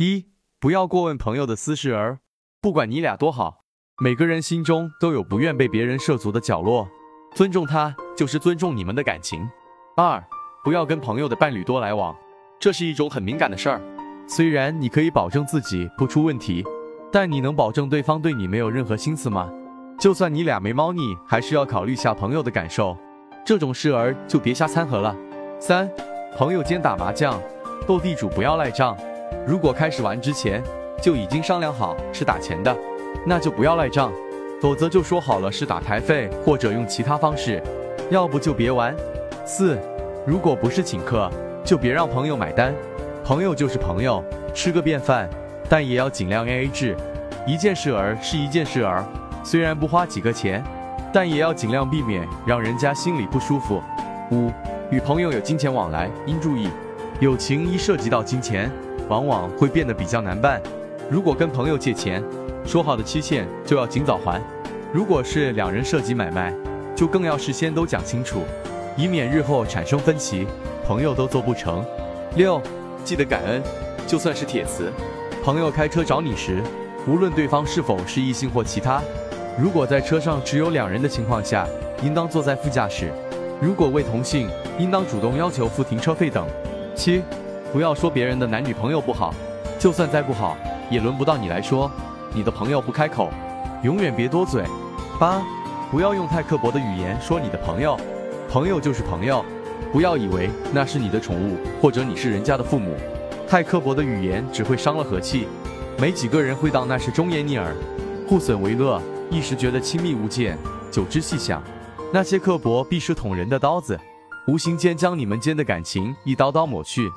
一，不要过问朋友的私事儿，不管你俩多好，每个人心中都有不愿被别人涉足的角落，尊重他就是尊重你们的感情。二，不要跟朋友的伴侣多来往，这是一种很敏感的事儿。虽然你可以保证自己不出问题，但你能保证对方对你没有任何心思吗？就算你俩没猫腻，还是要考虑下朋友的感受。这种事儿就别瞎掺和了。三，朋友间打麻将、斗地主不要赖账。如果开始玩之前就已经商量好是打钱的，那就不要赖账，否则就说好了是打台费或者用其他方式，要不就别玩。四，如果不是请客，就别让朋友买单。朋友就是朋友，吃个便饭，但也要尽量 A A 制。一件事儿是一件事儿，虽然不花几个钱，但也要尽量避免让人家心里不舒服。五，与朋友有金钱往来应注意，友情一涉及到金钱，往往会变得比较难办。如果跟朋友借钱，说好的期限就要尽早还；如果是两人涉及买卖，就更要事先都讲清楚，以免日后产生分歧，朋友都做不成。六，记得感恩，就算是铁磁，朋友开车找你时，无论对方是否是异性或其他，如果在车上只有两人的情况下，应当坐在副驾驶；如果为同性，应当主动要求付停车费等。七，不要说别人的男女朋友不好，就算再不好，也轮不到你来说。你的朋友不开口，永远别多嘴。八，不要用太刻薄的语言说你的朋友，朋友就是朋友，不要以为那是你的宠物，或者你是人家的父母。太刻薄的语言只会伤了和气，没几个人会当那是忠言逆耳。互损为乐，一时觉得亲密无间，久之细想，那些刻薄必是捅人的刀子，无形间将你们间的感情一刀刀抹去。